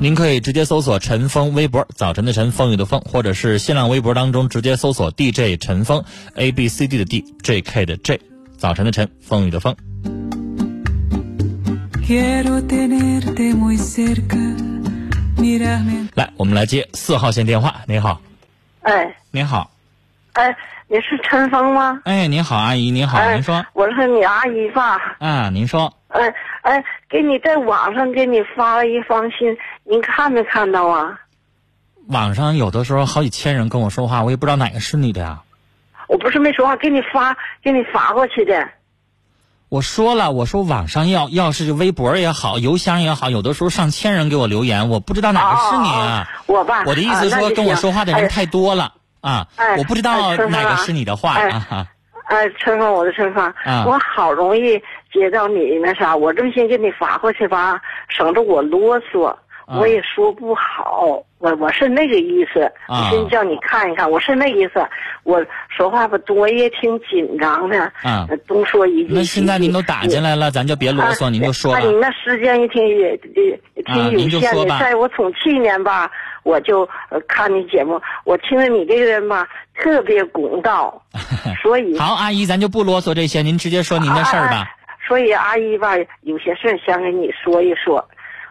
您可以直接搜索陈峰微博，早晨的晨，风雨的风，或者是新浪微博当中直接搜索 DJ 陈峰，A B C D 的 D，J K 的 J，早晨的晨，风雨的风。来，我们来接四号线电话。您好，哎，您好，哎，你是陈峰吗？哎，您好，阿姨，您好，哎您说，我是你阿姨吧？啊，您说，哎哎，给你在网上给你发了一封信，您看没看到啊？网上有的时候好几千人跟我说话，我也不知道哪个是你的呀。我不是没说话，给你发给你发过去的。我说了，我说网上要要是微博也好，邮箱也好，有的时候上千人给我留言，我不知道哪个是你啊。我吧，我的意思说，跟我说话的人哎太多了啊，哎我不知道哪个是你的话哎啊。哎，春风，我的春风，啊我好容易接到你那啥，我这么先给你发过去吧，省得我啰嗦，啊我也说不好，我我是那个意思，啊我先叫你看一看，我是那意思，我说话吧多也挺紧张的，啊呃东说一句，那现在您都打进来了，咱就别啰嗦，啊您就说啊，你吧。那时间也挺也挺有限的。在我从去年吧，我就呃看你节目，我听着你这个人吧特别公道，所以好，阿姨，咱就不啰嗦这些，您直接说您的事儿吧。所以阿姨吧，有些事儿想跟你说一说。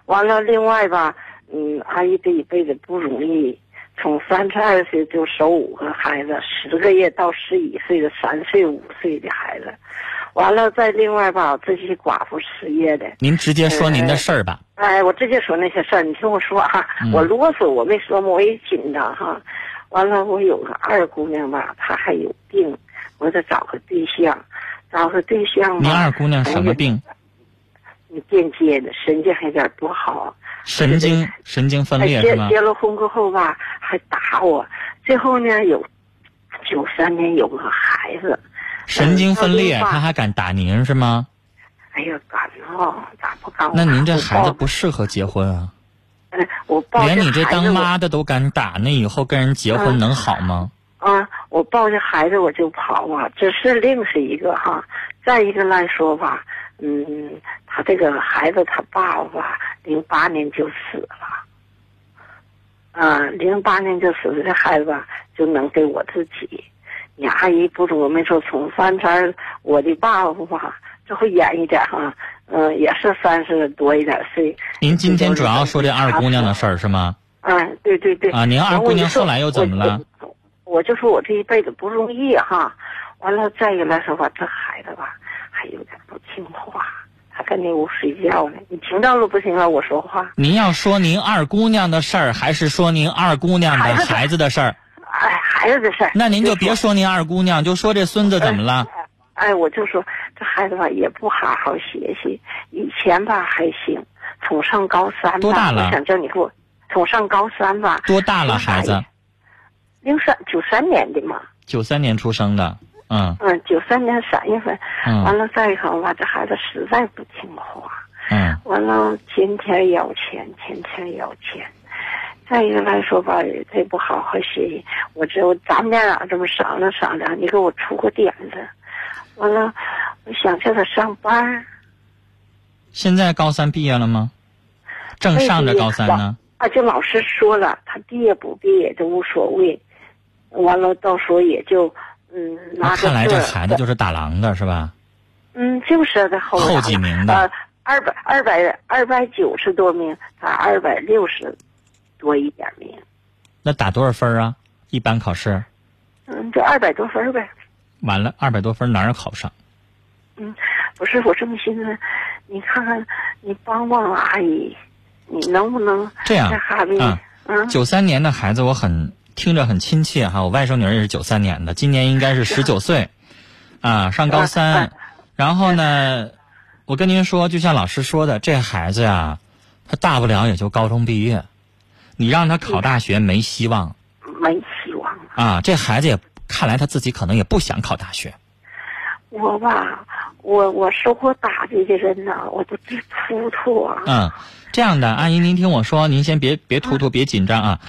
完了，另外吧，嗯，阿姨这一辈子不容易，从三十二岁就守五个孩子，十个月到十一岁的三岁五岁的孩子。完了，再另外吧，自己寡妇失业的。您直接说您的事儿吧。哎，我直接说那些事儿，你听我说哈、嗯我啰嗦，我没说嘛，我也紧张哈。完了，我有个二姑娘吧，她还有病，我得找个对象，找个对象吧。您二姑娘什么病？你间接的神经还有点不好，神经神经分哎裂是吗？结结了婚过后吧，还打我。最后呢，有九三年有个孩子，神经分裂，嗯他还敢打您是吗？哎呀，敢哦，咋不敢？那您这孩子不适合结婚啊！嗯，我抱连你这当妈的都敢打，那以后跟人结婚嗯能好吗？啊，我抱着孩子我就跑啊，这是另是一个哈。再一个来说吧，嗯，他这个孩子他爸爸吧，零八年就死了，啊，零八年就死了，这孩子吧就能给我自己。你阿姨不是我没说从三十，我的爸爸吧，这会远一点哈，嗯、也是三十多一点岁。您今天主要说这二姑娘的事儿是吗？嗯，对对对。啊您二姑娘后来又怎么了我？就说我这一辈子不容易哈，完了再一个来说吧，这孩子吧还有点不听话，他跟那屋睡觉呢。你听到了不行了？我说话。您要说您二姑娘的事儿，还是说您二姑娘的孩子的事儿？哎孩子的事儿。那您就别说您二姑娘，就说这孙子怎么了？哎，我就说这孩子吧也不好好学习，以前吧还行，从上高三吧，多大了我想叫你给我从上高三吧。多大了孩子？零三九三年的嘛，九三年出生的，嗯嗯，九三年三月份，完嗯了再一个吧，这孩子实在不听话，嗯完了天天要钱，天天要钱。再一个来说吧，他也不好好学习，我只有咱们俩这么商量商量，你给我出个点子。完了，我想叫他上班儿，现在高三毕业了吗？正上着高三呢。啊，就老师说了，他毕业不毕业都无所谓。完了，到时候也就嗯拿那着看来这孩子就是打狼的是吧？嗯，就是的后后几名的呃，二百二百二百九十多名，他二百六十多一点名，那打多少分啊？一般考试嗯，就二百多分呗。完了，二百多分哪儿考上？嗯，不是，我这么寻思，你看看，你帮帮阿姨，你能不能这样这孩子，啊嗯，九三年的孩子，我很听着很亲切哈。我外甥女儿也是九三年的，今年应该是十九岁，啊，上高嗯三嗯。然后呢，我跟您说，就像老师说的，这孩子呀，他大不了也就高中毕业，你让他考大学没希望没希望。啊。这孩子也看来他自己可能也不想考大学。我吧，我我受过打击的人呐，我都直突突啊。嗯，这样的，阿姨您听我说，您先别别突突，别紧张啊。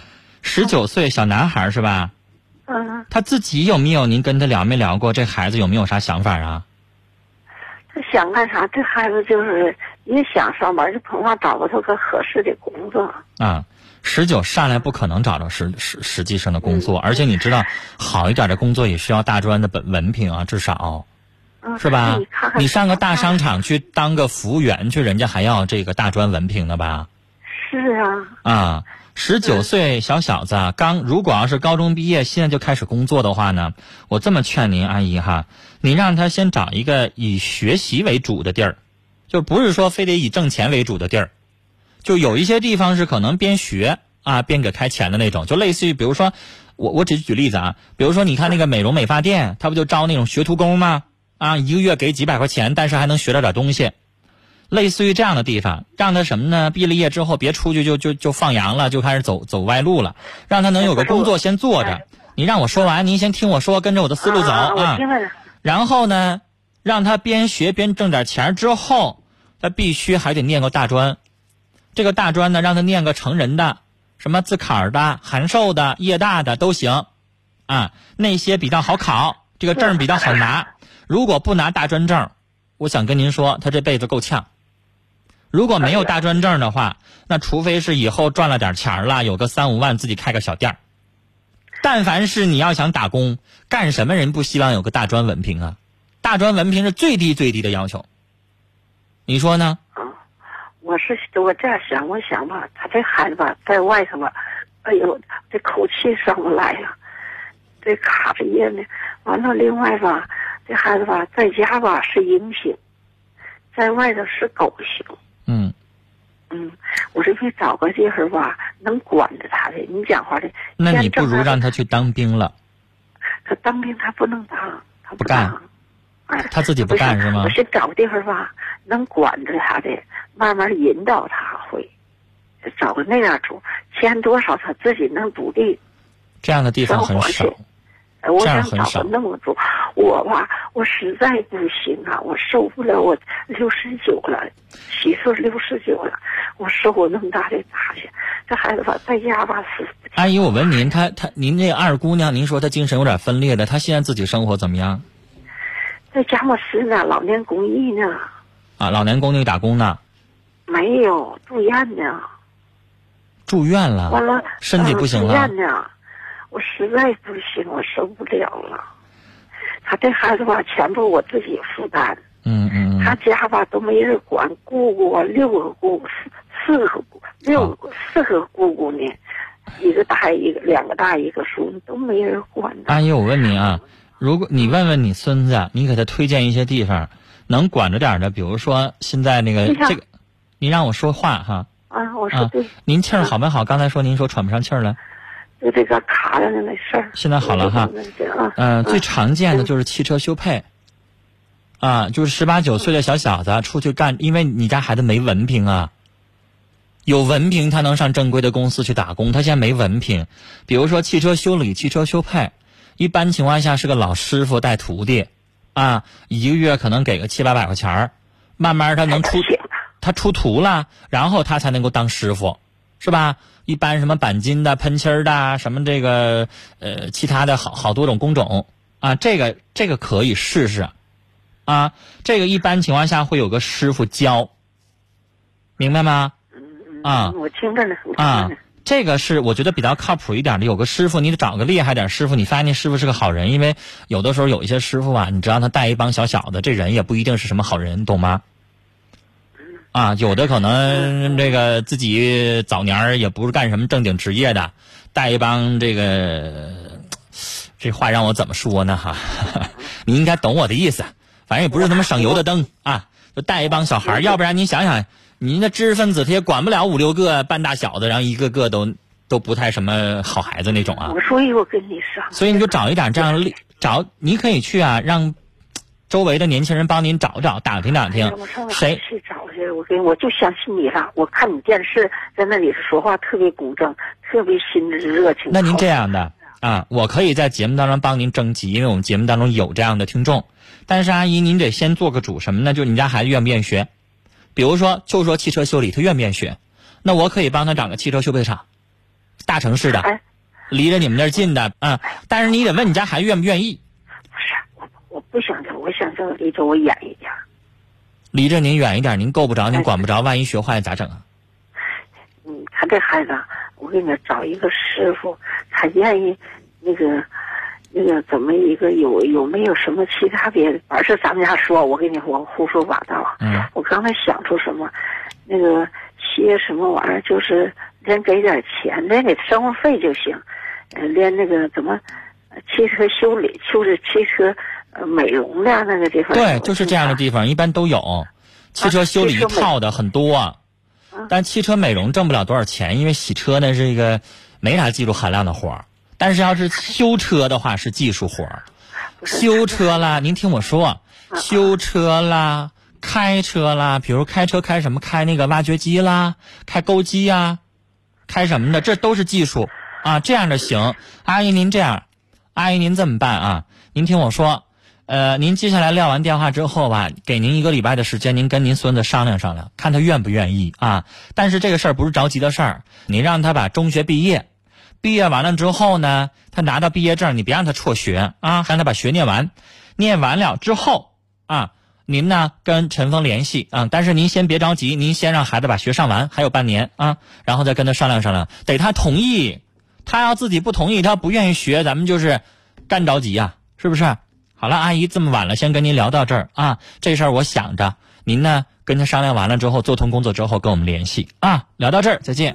十九岁小男孩是吧？嗯，他自己有没有？您跟他聊没聊过？这孩子有没有啥想法啊？他想干啥？这孩子就是也想上班，就恐怕找不到个合适的工作。啊，十九上来不可能找着实实实际上的工作，而且你知道，好一点的工作也需要大专的本文凭啊，至少嗯，是吧你看？看你上个大商场去当个服务员去，人家还要这个大专文凭呢吧？是啊，啊，十九岁小小子啊刚，如果要是高中毕业，现在就开始工作的话呢，我这么劝您阿姨哈，你让他先找一个以学习为主的地儿，就不是说非得以挣钱为主的地儿，就有一些地方是可能边学啊边给开钱的那种，就类似于比如说，我我只举例子啊，比如说你看那个美容美发店，他不就招那种学徒工吗？啊，一个月给几百块钱，但是还能学到点东西。类似于这样的地方，让他什么呢？毕了业之后别出去就就就放羊了，就开始走走歪路了，让他能有个工作先做着。你让我说完，您先听我说，跟着我的思路走啊。然后呢，让他边学边挣点钱之后，他必须还得念个大专。这个大专呢，让他念个成人的，什么自考的、函授的、夜大的都行，啊，那些比较好考，这个证比较好拿。如果不拿大专证，我想跟您说，他这辈子够呛。如果没有大专证的话，那除非是以后赚了点钱儿了，有个三五万自己开个小店儿。但凡是你要想打工，干什么人不希望有个大专文凭啊？大专文凭是最低最低的要求。你说呢？啊我是我这样想，我想吧，他这孩子吧，在外头吧，哎呦，这口气上不来呀，这卡着咽呢。完了，另外吧，这孩子吧，在家吧是鹰星，在外头是狗星。嗯，嗯，我这得找个地方吧，能管着他的。你讲话的，那你不如让他去当兵了。他当兵他不能当，他不干他自己不干是吗我先找个地方吧，能管着他的，慢慢引导他会，找个那样住，钱多少他自己能独立这样的地方很少。。哎我想找个那么多，我吧，我实在不行啊，我受不了，我六十九了，媳妇六十九了，我受过那么大的打击，这孩子吧，在家吧死阿姨，我问您，她她您这二姑娘，您说她精神有点分裂的，她现在自己生活怎么样？在佳木斯呢，老年公益呢，啊，老年公寓打工呢，没有住院呢。住院了，完了，身体不行了呃住院呢，我实在不行，我受不了了。他这孩子吧，全部我自己负担，嗯嗯他嗯，家吧都没人管，姑姑啊六个姑姑，四四个姑，六个、四个姑姑呢，一个大一个，两个大一个叔，都没人管。阿姨，我问你啊，如果你问问你孙子，你给他推荐一些地方，能管着点的，比如说现在那个这个，您让我说话哈，啊，我说啊对，您气儿好没好？刚才说您说喘不上气儿来，就这个卡着的那事儿。现在好了哈嗯，最常见的就是汽车修配，啊，就是十八九岁的小小子出去干，因为你家孩子没文凭啊，有文凭他能上正规的公司去打工，他现在没文凭。比如说汽车修理、汽车修配，一般情况下是个老师傅带徒弟，啊，一个月可能给个七八百块钱儿，慢慢他能出。他出徒了，然后他才能够当师傅，是吧？一般什么钣金的、喷漆儿的，什么这个呃其他的好好多种工种啊，这个这个可以试试啊。这个一般情况下会有个师傅教，明白吗？啊嗯我听着呢，啊这个是我觉得比较靠谱一点的。有个师傅，你得找个厉害点师傅。你发现那师傅是个好人，因为有的时候有一些师傅啊，你只让他带一帮小小的，这人也不一定是什么好人，懂吗？啊，有的可能这个自己早年儿也不是干什么正经职业的，带一帮这个，这话让我怎么说呢？哈，你应该懂我的意思。反正也不是什么省油的灯啊，就带一帮小孩儿，要不然你想想，你那知识分子他也管不了五六个半大小子，然后一个个都都不太什么好孩子那种啊。我所以我跟你说，所以你就找一点这样找，你可以去啊，让周围的年轻人帮您找找，打听打听我上谁去找去？我跟我就相信你了。我看你电视在那里说话特别公正，特别心热情。那您这样的啊，我可以在节目当中帮您征集，因为我们节目当中有这样的听众。但是阿姨，您得先做个主，什么呢？就是你家孩子愿不愿意学？比如说，就说汽车修理，他愿不愿意学？那我可以帮他找个汽车修配厂，大城市的，哎，离着你们那儿近的，啊。但是你得问你家孩子愿不愿意。不是我，我不想离着我远一点。离着您远一点，您够不着，您管不着，万一学坏咋整啊？嗯，他这孩子啊，我给你找一个师傅，他愿意那个那个怎么一个有有没有什么其他别的？而是咱们家说，我跟你我胡说八道。啊嗯我刚才想出什么，那个些什么玩意儿，就是连给点钱，连给生活费就行，呃，连那个怎么呃汽车修理，就是汽车呃美容的那个地方。对，就是这样的地方，一般都有。汽车修理一套的很多，但汽车美容挣不了多少钱，因为洗车呢是一个没啥技术含量的活儿。但是要是修车的话是技术活儿，修车啦，您听我说，修车啦，开车啦，比如开车开什么？开那个挖掘机啦，开钩机呀、开什么的，这都是技术啊。这样的行，阿姨您这样，阿姨您这么办啊？您听我说，呃，您接下来撂完电话之后吧，给您一个礼拜的时间，您跟您孙子商量商量，看他愿不愿意啊。但是这个事儿不是着急的事儿，你让他把中学毕业，毕业完了之后呢，他拿到毕业证，你别让他辍学啊，让他把学念完，念完了之后啊，您呢跟陈峰联系啊，但是您先别着急，您先让孩子把学上完，还有半年啊，然后再跟他商量商量，得他同意，他要自己不同意，他不愿意学，咱们就是干着急呀、是不是？好了，阿姨这么晚了，先跟您聊到这儿。啊，这事儿我想着，您呢跟他商量完了之后，做通工作之后跟我们联系。啊，聊到这儿，再见。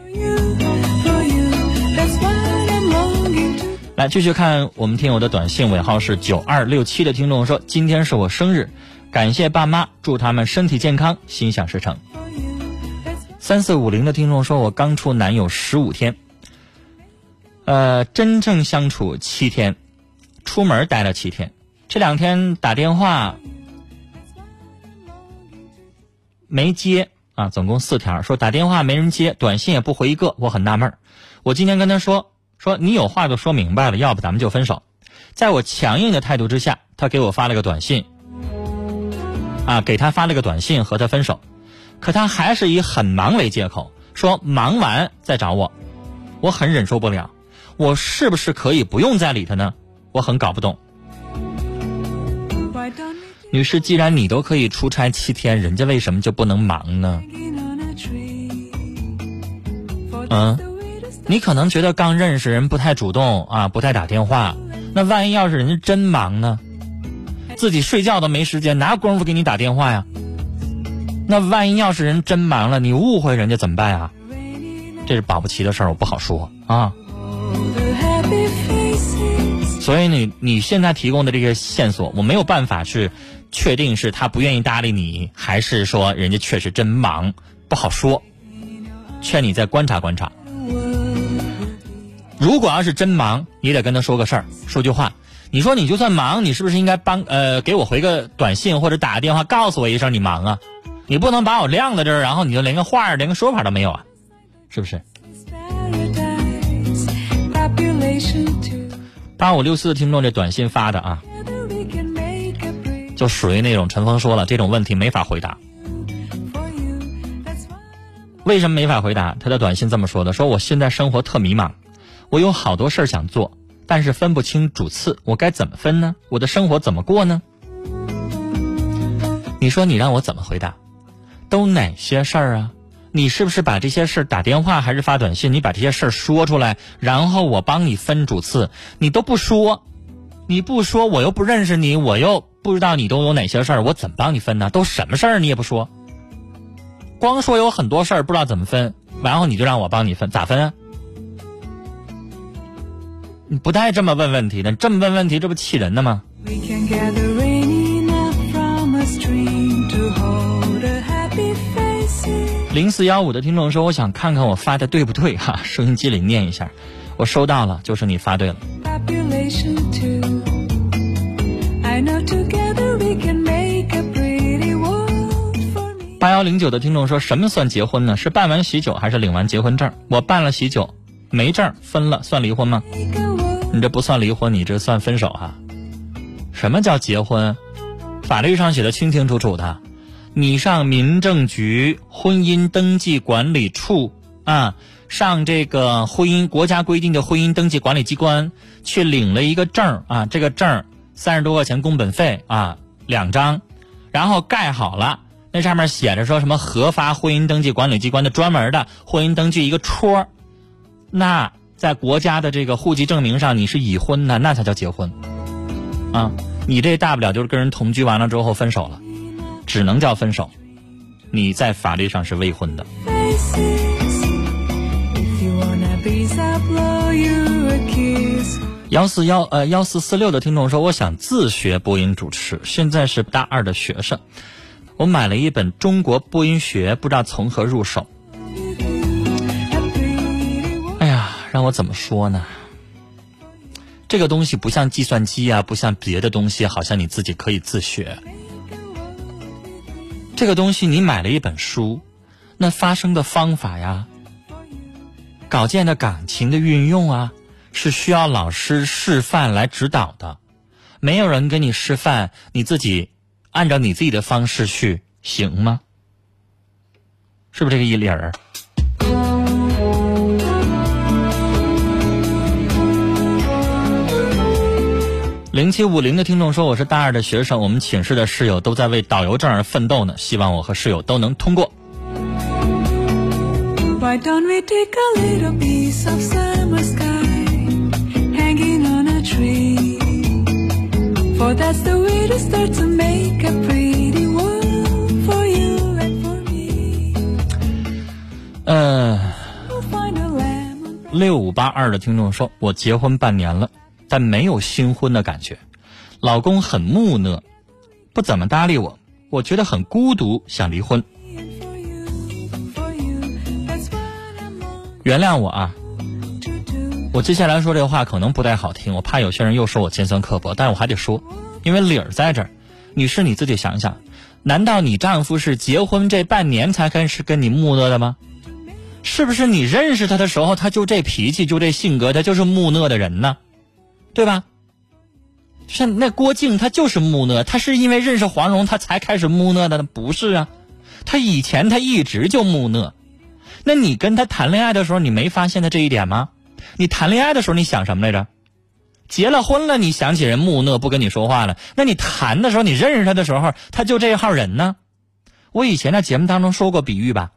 来继续看我们听友的短信，尾号是九二六七的听众说，今天是我生日，感谢爸妈，祝他们身体健康，心想事成。三四五零的听众说，我刚处男友十五天，呃，真正相处七天，出门待了七天，这两天打电话没接啊，总共四条，说打电话没人接，短信也不回一个，我很纳闷我今天跟他说，说你有话就说明白了，要不咱们就分手。在我强硬的态度之下，他给我发了个短信，啊，给他发了个短信和他分手。可他还是以很忙为借口，说忙完再找我，我很忍受不了。我是不是可以不用再理他呢？我很搞不懂。女士，既然你都可以出差七天，人家为什么就不能忙呢？嗯你可能觉得刚认识人不太主动啊，不太打电话。那万一要是人家真忙呢？自己睡觉都没时间，哪有功夫给你打电话呀？那万一要是人真忙了，你误会人家怎么办啊？这是保不齐的事儿，我不好说啊。所以你你现在提供的这些线索，我没有办法去确定是他不愿意搭理你，还是说人家确实真忙，不好说。劝你再观察观察。如果要是真忙，你得跟他说个事儿，说句话。你说你就算忙，你是不是应该帮呃给我回个短信或者打个电话，告诉我一声你忙啊？你不能把我晾在这儿，然后你就连个话连个说法都没有啊？是不是？八五六四的听众这短信发的啊，就属于那种陈峰说了这种问题没法回答。为什么没法回答？他的短信这么说的：说我现在生活特迷茫，我有好多事儿想做，但是分不清主次，我该怎么分呢？我的生活怎么过呢？你说你让我怎么回答？都哪些事儿啊？你是不是把这些事儿打电话还是发短信？你把这些事儿说出来，然后我帮你分主次。你都不说，你不说，我又不认识你，我又不知道你都有哪些事儿，我怎么帮你分呢？都什么事儿你也不说，光说有很多事儿不知道怎么分，然后你就让我帮你分，咋分啊？你不带这么问问题的，这么问问题，这不气人的吗？零四幺五的听众说：“我想看看我发的对不对哈、收音机里念一下。我收到了，就是你发对了。八幺零九的听众说：“什么算结婚呢？是办完喜酒还是领完结婚证？我办了喜酒，没证分了，算离婚吗你这不算离婚，你这算分手啊？什么叫结婚？法律上写的清清楚楚的，你上民政局婚姻登记管理处啊，上这个婚姻国家规定的婚姻登记管理机关去领了一个证啊，这个证儿三十多块钱工本费啊，两张，然后盖好了，那上面写着说什么核发婚姻登记管理机关的专门的婚姻登记一个戳儿那在国家的这个户籍证明上你是已婚的，那才叫结婚，啊，你这大不了就是跟人同居完了之后分手了，只能叫分手，你在法律上是未婚的。幺四幺呃幺四四六的听众说，我想自学播音主持，现在是大二的学生，我买了一本《中国播音学》，不知道从何入手。哎呀，让我怎么说呢？这个东西不像计算机啊，不像别的东西，好像你自己可以自学。这个东西你买了一本书，那发声的方法呀，稿件的感情的运用啊，是需要老师示范来指导的。没有人给你示范，你自己按照你自己的方式去行吗？是不是这个一理儿？零七五零的听众说：“我是大二的学生，我们寝室的室友都在为导游证而奋斗呢，希望我和室友都能通过。Why don't we take a little piece of summer sky hanging on a tree? For that's the way to start to make a pretty world for you and for me. 六五八二的听众说：“我结婚半年了，但没有新婚的感觉，老公很木讷，不怎么搭理我，我觉得很孤独，想离婚。原谅我啊，我接下来说这话可能不太好听，我怕有些人又说我尖酸刻薄，但是我还得说，因为理儿在这儿。女士，你自己想想，难道你丈夫是结婚这半年才开始跟你木讷的吗？是不是你认识他的时候他就这脾气，就这性格，他就是木讷的人呢？对吧？像那郭靖，他就是木讷，他是因为认识黄蓉他才开始木讷的，不是啊？他以前他一直就木讷。那你跟他谈恋爱的时候，你没发现他这一点吗？你谈恋爱的时候你想什么来着？结了婚了，你想起人木讷不跟你说话了。那你谈的时候，你认识他的时候，他就这一号人呢？我以前在节目当中说过比喻吧。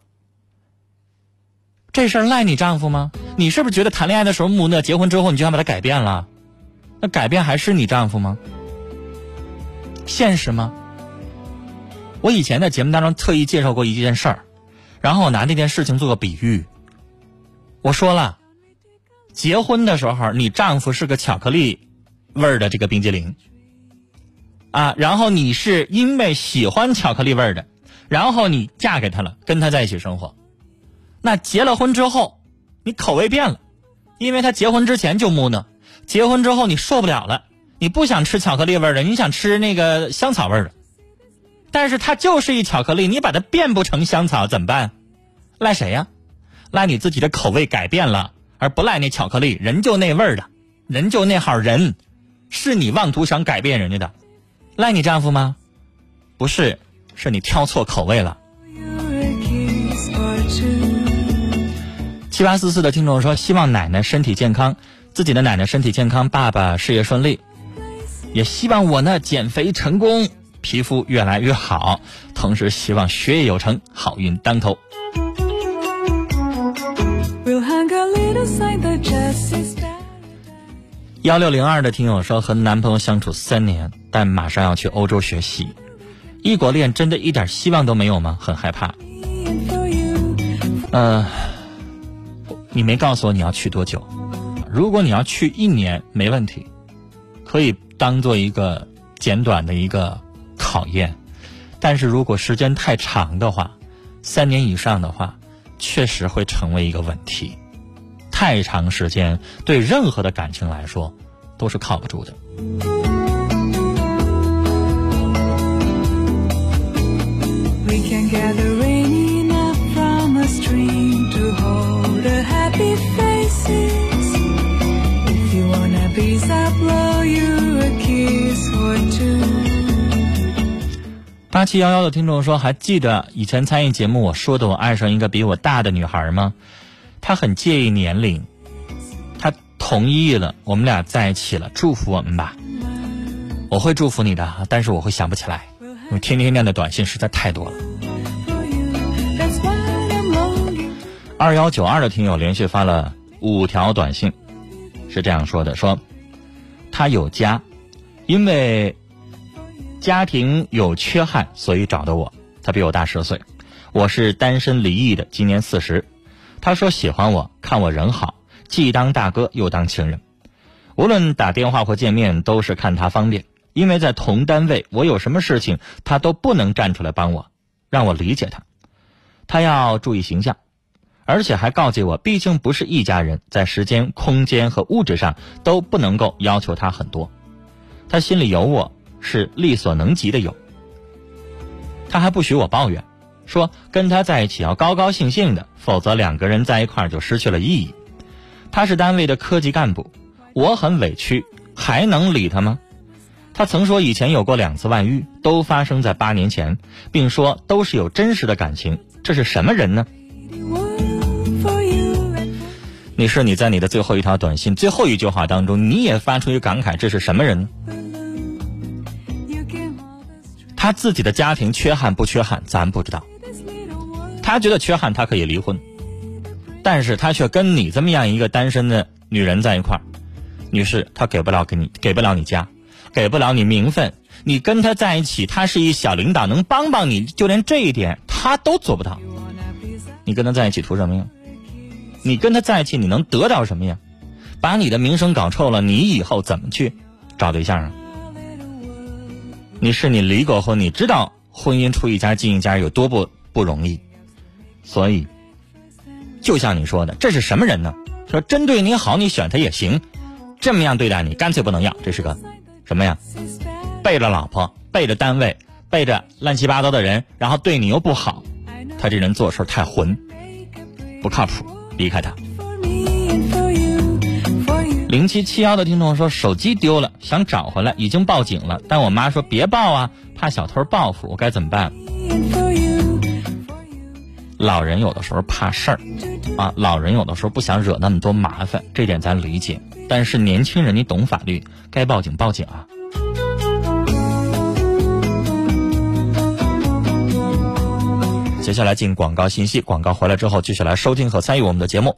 这事儿赖你丈夫吗？你是不是觉得谈恋爱的时候木讷，结婚之后你就想把他改变了？那改变还是你丈夫吗？现实吗？我以前在节目当中特意介绍过一件事儿，然后我拿这件事情做个比喻。我说了，结婚的时候你丈夫是个巧克力味儿的这个冰激凌，啊，然后你是因为喜欢巧克力味儿的，然后你嫁给他了，跟他在一起生活。那结了婚之后，你口味变了，因为他结婚之前就木讷，结婚之后你受不了了，你不想吃巧克力味的，你想吃那个香草味的。但是它就是一巧克力，你把它变不成香草怎么办？赖谁呀？赖你自己的口味改变了，而不赖那巧克力，人就那味儿的，人就那号人，是你妄图想改变人家的，赖你丈夫吗？不是，是你挑错口味了。七八四四的听众说，希望奶奶身体健康，自己的奶奶身体健康，爸爸事业顺利，也希望我呢减肥成功，皮肤越来越好，同时希望学业有成，好运当头。幺六零二的听友说，和男朋友相处三年，但马上要去欧洲学习，异国恋真的一点希望都没有吗？很害怕。呃，你没告诉我你要去多久。如果你要去一年，没问题，可以当做一个简短的一个考验。但是如果时间太长的话，三年以上的话，确实会成为一个问题。太长时间对任何的感情来说都是靠不住的。we can gather 八七幺幺的听众说：“还记得以前参与节目我说的我爱上一个比我大的女孩吗？她很介意年龄，她同意了，我们俩在一起了，祝福我们吧。我会祝福你的，但是我会想不起来，因为天天念的短信实在太多了。二幺九二的听友连续发了五条短信，是这样说的：说他有家，因为家庭有缺憾，所以找的我。他比我大十岁，我是单身离异的，今年四十。他说喜欢我，看我人好，既当大哥又当情人。无论打电话或见面，都是看他方便。因为在同单位，我有什么事情，他都不能站出来帮我，让我理解他。他要注意形象，而且还告诫我，毕竟不是一家人，在时间、空间和物质上都不能够要求他很多。他心里有我，是力所能及的有。他还不许我抱怨，说跟他在一起要高高兴兴的，否则两个人在一块儿就失去了意义。他是单位的科级干部，我很委屈，还能理他吗？他曾说以前有过两次外遇，都发生在八年前，并说都是有真实的感情。这是什么人呢？你是你在你的最后一条短信最后一句话当中，你也发出一感慨，这是什么人呢？他自己的家庭缺憾不缺憾，咱不知道。他觉得缺憾，他可以离婚，但是他却跟你这么样一个单身的女人在一块儿，女士，他给不了给你，给不了你家，给不了你名分。你跟他在一起，他是一小领导，能帮帮你，就连这一点他都做不到。你跟他在一起图什么呀？你跟他在一起，你能得到什么呀？把你的名声搞臭了，你以后怎么去找对象啊？你是你离过婚，你知道婚姻出一家进一家有多不不容易，所以，就像你说的，这是什么人呢？说针对你好，你选他也行，这么样对待你，干脆不能要，这是个什么呀？背着老婆，背着单位，背着乱七八糟的人，然后对你又不好，他这人做事太混，不靠谱，离开他。零七七幺的听众说手机丢了，想找回来，已经报警了，但我妈说别报啊，怕小偷报复，我该怎么办？老人有的时候怕事儿啊，老人有的时候不想惹那么多麻烦，这点咱理解。但是年轻人你懂法律，该报警报警啊。接下来进广告信息，广告回来之后继续来收听和参与我们的节目。